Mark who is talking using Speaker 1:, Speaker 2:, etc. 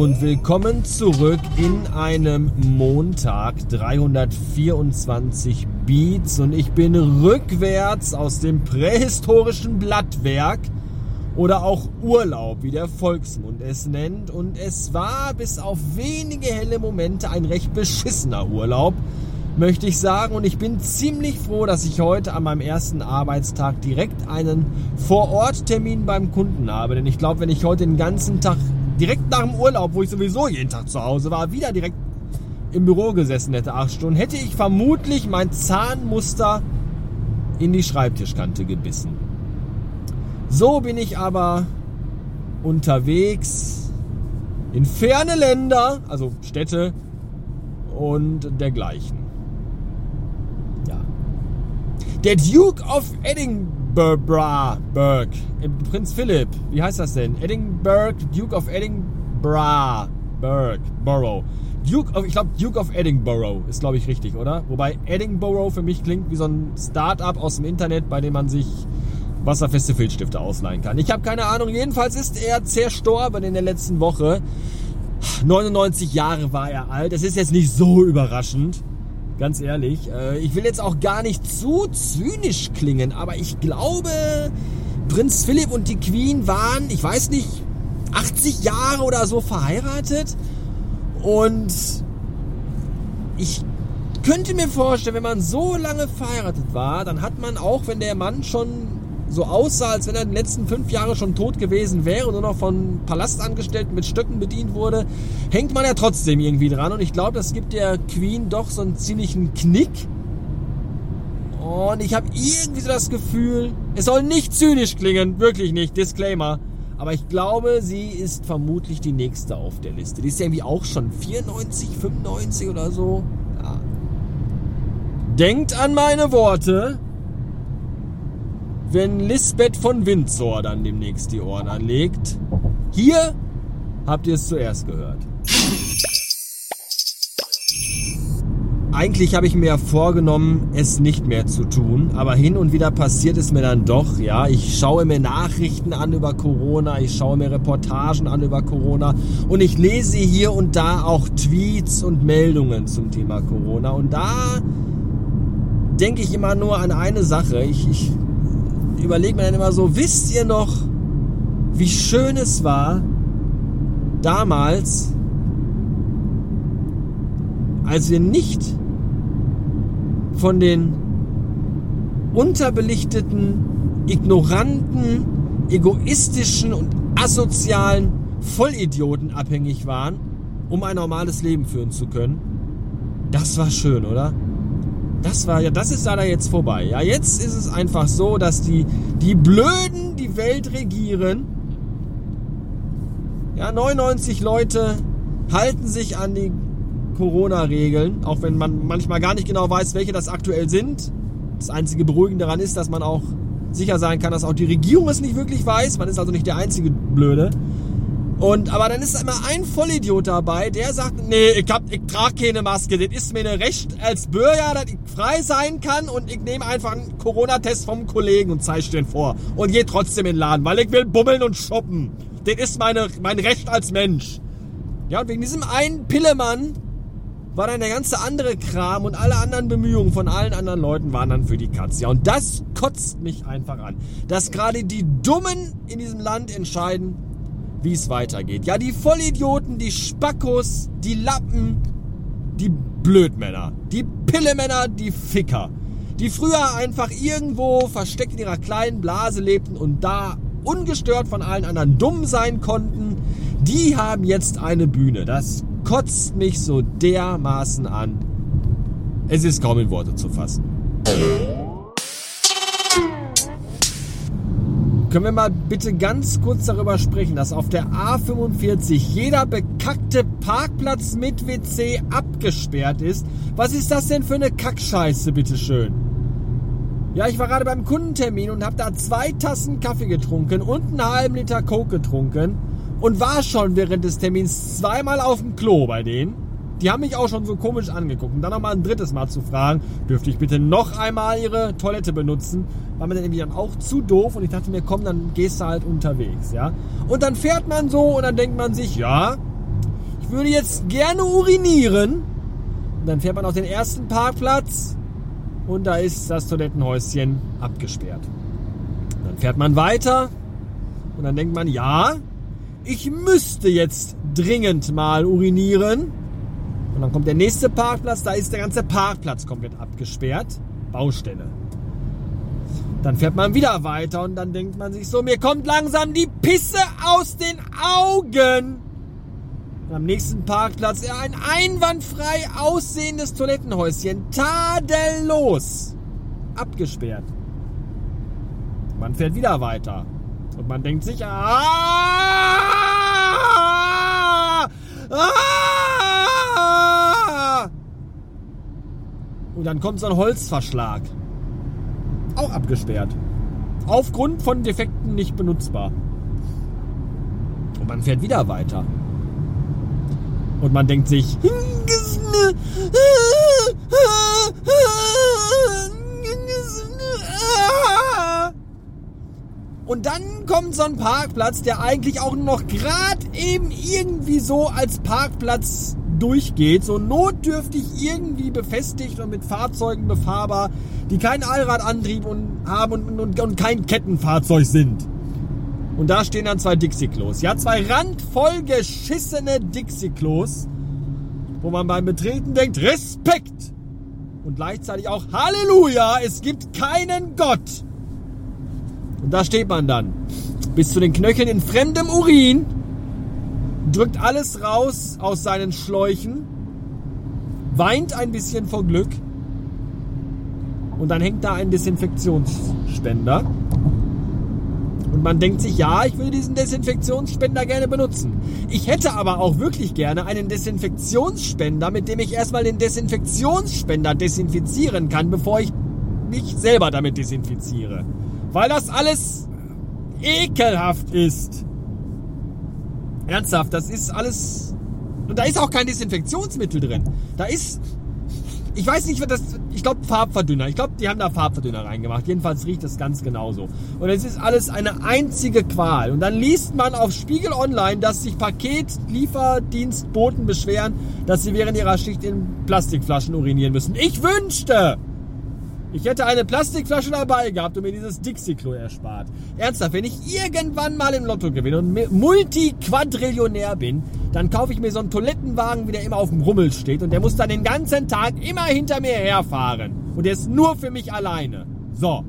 Speaker 1: und willkommen zurück in einem Montag 324 Beats. Und ich bin rückwärts aus dem prähistorischen Blattwerk oder auch Urlaub, wie der Volksmund es nennt. Und es war bis auf wenige helle Momente ein recht beschissener Urlaub, möchte ich sagen. Und ich bin ziemlich froh, dass ich heute an meinem ersten Arbeitstag direkt einen Vor-Ort-Termin beim Kunden habe, denn ich glaube, wenn ich heute den ganzen Tag direkt nach dem Urlaub, wo ich sowieso jeden Tag zu Hause war, wieder direkt im Büro gesessen hätte, acht Stunden, hätte ich vermutlich mein Zahnmuster in die Schreibtischkante gebissen. So bin ich aber unterwegs in ferne Länder, also Städte und dergleichen. Ja. Der Duke of Edinburgh Edinburgh, Burg, Prinz Philipp, wie heißt das denn? Edinburgh, Duke of Edinburgh, Burg, Borough. Duke of, ich glaube Duke of Edinburgh ist glaube ich richtig, oder? Wobei Edinburgh für mich klingt wie so ein Start-up aus dem Internet, bei dem man sich wasserfeste Filzstifte ausleihen kann. Ich habe keine Ahnung. Jedenfalls ist er zerstorben in der letzten Woche. 99 Jahre war er alt. Das ist jetzt nicht so überraschend. Ganz ehrlich. Äh, ich will jetzt auch gar nicht zu zynisch klingen, aber ich glaube, Prinz Philipp und die Queen waren, ich weiß nicht, 80 Jahre oder so verheiratet. Und ich könnte mir vorstellen, wenn man so lange verheiratet war, dann hat man auch, wenn der Mann schon so aussah, als wenn er in den letzten fünf Jahren schon tot gewesen wäre und nur noch von Palastangestellten mit Stöcken bedient wurde, hängt man ja trotzdem irgendwie dran. Und ich glaube, das gibt der Queen doch so einen ziemlichen Knick. Und ich habe irgendwie so das Gefühl, es soll nicht zynisch klingen, wirklich nicht, Disclaimer. Aber ich glaube, sie ist vermutlich die nächste auf der Liste. Die ist ja irgendwie auch schon 94, 95 oder so. Ja. Denkt an meine Worte wenn Lisbeth von Windsor dann demnächst die Ohren anlegt. Hier habt ihr es zuerst gehört. Eigentlich habe ich mir vorgenommen, es nicht mehr zu tun, aber hin und wieder passiert es mir dann doch. Ja, ich schaue mir Nachrichten an über Corona, ich schaue mir Reportagen an über Corona und ich lese hier und da auch Tweets und Meldungen zum Thema Corona und da denke ich immer nur an eine Sache. Ich, ich überlegt man dann immer so, wisst ihr noch, wie schön es war, damals, als wir nicht von den unterbelichteten, ignoranten, egoistischen und asozialen Vollidioten abhängig waren, um ein normales Leben führen zu können. Das war schön, oder? Das war ja, das ist leider jetzt vorbei. Ja, jetzt ist es einfach so, dass die, die Blöden die Welt regieren. Ja, 99 Leute halten sich an die Corona-Regeln, auch wenn man manchmal gar nicht genau weiß, welche das aktuell sind. Das einzige Beruhigende daran ist, dass man auch sicher sein kann, dass auch die Regierung es nicht wirklich weiß. Man ist also nicht der einzige Blöde. Und, aber dann ist immer ein Vollidiot dabei, der sagt, nee, ich, hab, ich trage keine Maske. Das ist mir ein Recht als Bürger, dass ich frei sein kann und ich nehme einfach einen Corona-Test vom Kollegen und zeige den vor. Und gehe trotzdem in den Laden, weil ich will bummeln und shoppen. Das ist meine, mein Recht als Mensch. Ja, und wegen diesem einen Pillemann war dann der ganze andere Kram und alle anderen Bemühungen von allen anderen Leuten waren dann für die Katze. Ja, und das kotzt mich einfach an. Dass gerade die Dummen in diesem Land entscheiden, wie es weitergeht. Ja, die Vollidioten, die Spackos, die Lappen, die Blödmänner, die Pillemänner, die Ficker, die früher einfach irgendwo versteckt in ihrer kleinen Blase lebten und da ungestört von allen anderen dumm sein konnten, die haben jetzt eine Bühne. Das kotzt mich so dermaßen an. Es ist kaum in Worte zu fassen. Können wir mal bitte ganz kurz darüber sprechen, dass auf der A45 jeder bekackte Parkplatz mit WC abgesperrt ist? Was ist das denn für eine Kackscheiße, bitteschön? Ja, ich war gerade beim Kundentermin und habe da zwei Tassen Kaffee getrunken und einen halben Liter Coke getrunken und war schon während des Termins zweimal auf dem Klo bei denen. Die haben mich auch schon so komisch angeguckt. Und dann nochmal ein drittes Mal zu fragen, dürfte ich bitte noch einmal ihre Toilette benutzen, war mir dann irgendwie dann auch zu doof. Und ich dachte mir, komm, dann gehst du halt unterwegs, ja. Und dann fährt man so und dann denkt man sich, ja, ich würde jetzt gerne urinieren. Und dann fährt man auf den ersten Parkplatz und da ist das Toilettenhäuschen abgesperrt. Dann fährt man weiter und dann denkt man, ja, ich müsste jetzt dringend mal urinieren. Und dann kommt der nächste Parkplatz, da ist der ganze Parkplatz komplett abgesperrt. Baustelle. Dann fährt man wieder weiter und dann denkt man sich so, mir kommt langsam die Pisse aus den Augen. Und am nächsten Parkplatz ja, ein einwandfrei aussehendes Toilettenhäuschen. Tadellos. Abgesperrt. Man fährt wieder weiter. Und man denkt sich, ah, ah, und dann kommt so ein Holzverschlag. Auch abgesperrt. Aufgrund von Defekten nicht benutzbar. Und man fährt wieder weiter. Und man denkt sich, und dann kommt so ein Parkplatz, der eigentlich auch noch gerade eben irgendwie so als Parkplatz durchgeht, so notdürftig irgendwie befestigt und mit Fahrzeugen befahrbar, die keinen Allradantrieb und haben und, und, und kein Kettenfahrzeug sind. Und da stehen dann zwei Dixie-Klos. Ja, zwei randvoll geschissene Dixie-Klos, wo man beim Betreten denkt, Respekt! Und gleichzeitig auch Halleluja, es gibt keinen Gott. Und da steht man dann, bis zu den Knöcheln in fremdem Urin, drückt alles raus aus seinen Schläuchen, weint ein bisschen vor Glück. Und dann hängt da ein Desinfektionsspender. Und man denkt sich, ja, ich würde diesen Desinfektionsspender gerne benutzen. Ich hätte aber auch wirklich gerne einen Desinfektionsspender, mit dem ich erstmal den Desinfektionsspender desinfizieren kann, bevor ich mich selber damit desinfiziere. Weil das alles ekelhaft ist. Ernsthaft, das ist alles... Und da ist auch kein Desinfektionsmittel drin. Da ist ich weiß nicht, das, ich glaube Farbverdünner. Ich glaube, die haben da Farbverdünner reingemacht. Jedenfalls riecht es ganz genauso. Und es ist alles eine einzige Qual. Und dann liest man auf Spiegel Online, dass sich Paketlieferdienstboten beschweren, dass sie während ihrer Schicht in Plastikflaschen urinieren müssen. Ich wünschte, ich hätte eine Plastikflasche dabei gehabt und mir dieses Dixie-Klo erspart. Ernsthaft, wenn ich irgendwann mal im Lotto gewinne und Multiquadrillionär bin, dann kaufe ich mir so einen Toilettenwagen, wie der immer auf dem Rummel steht und der muss dann den ganzen Tag immer hinter mir herfahren. Und der ist nur für mich alleine. So.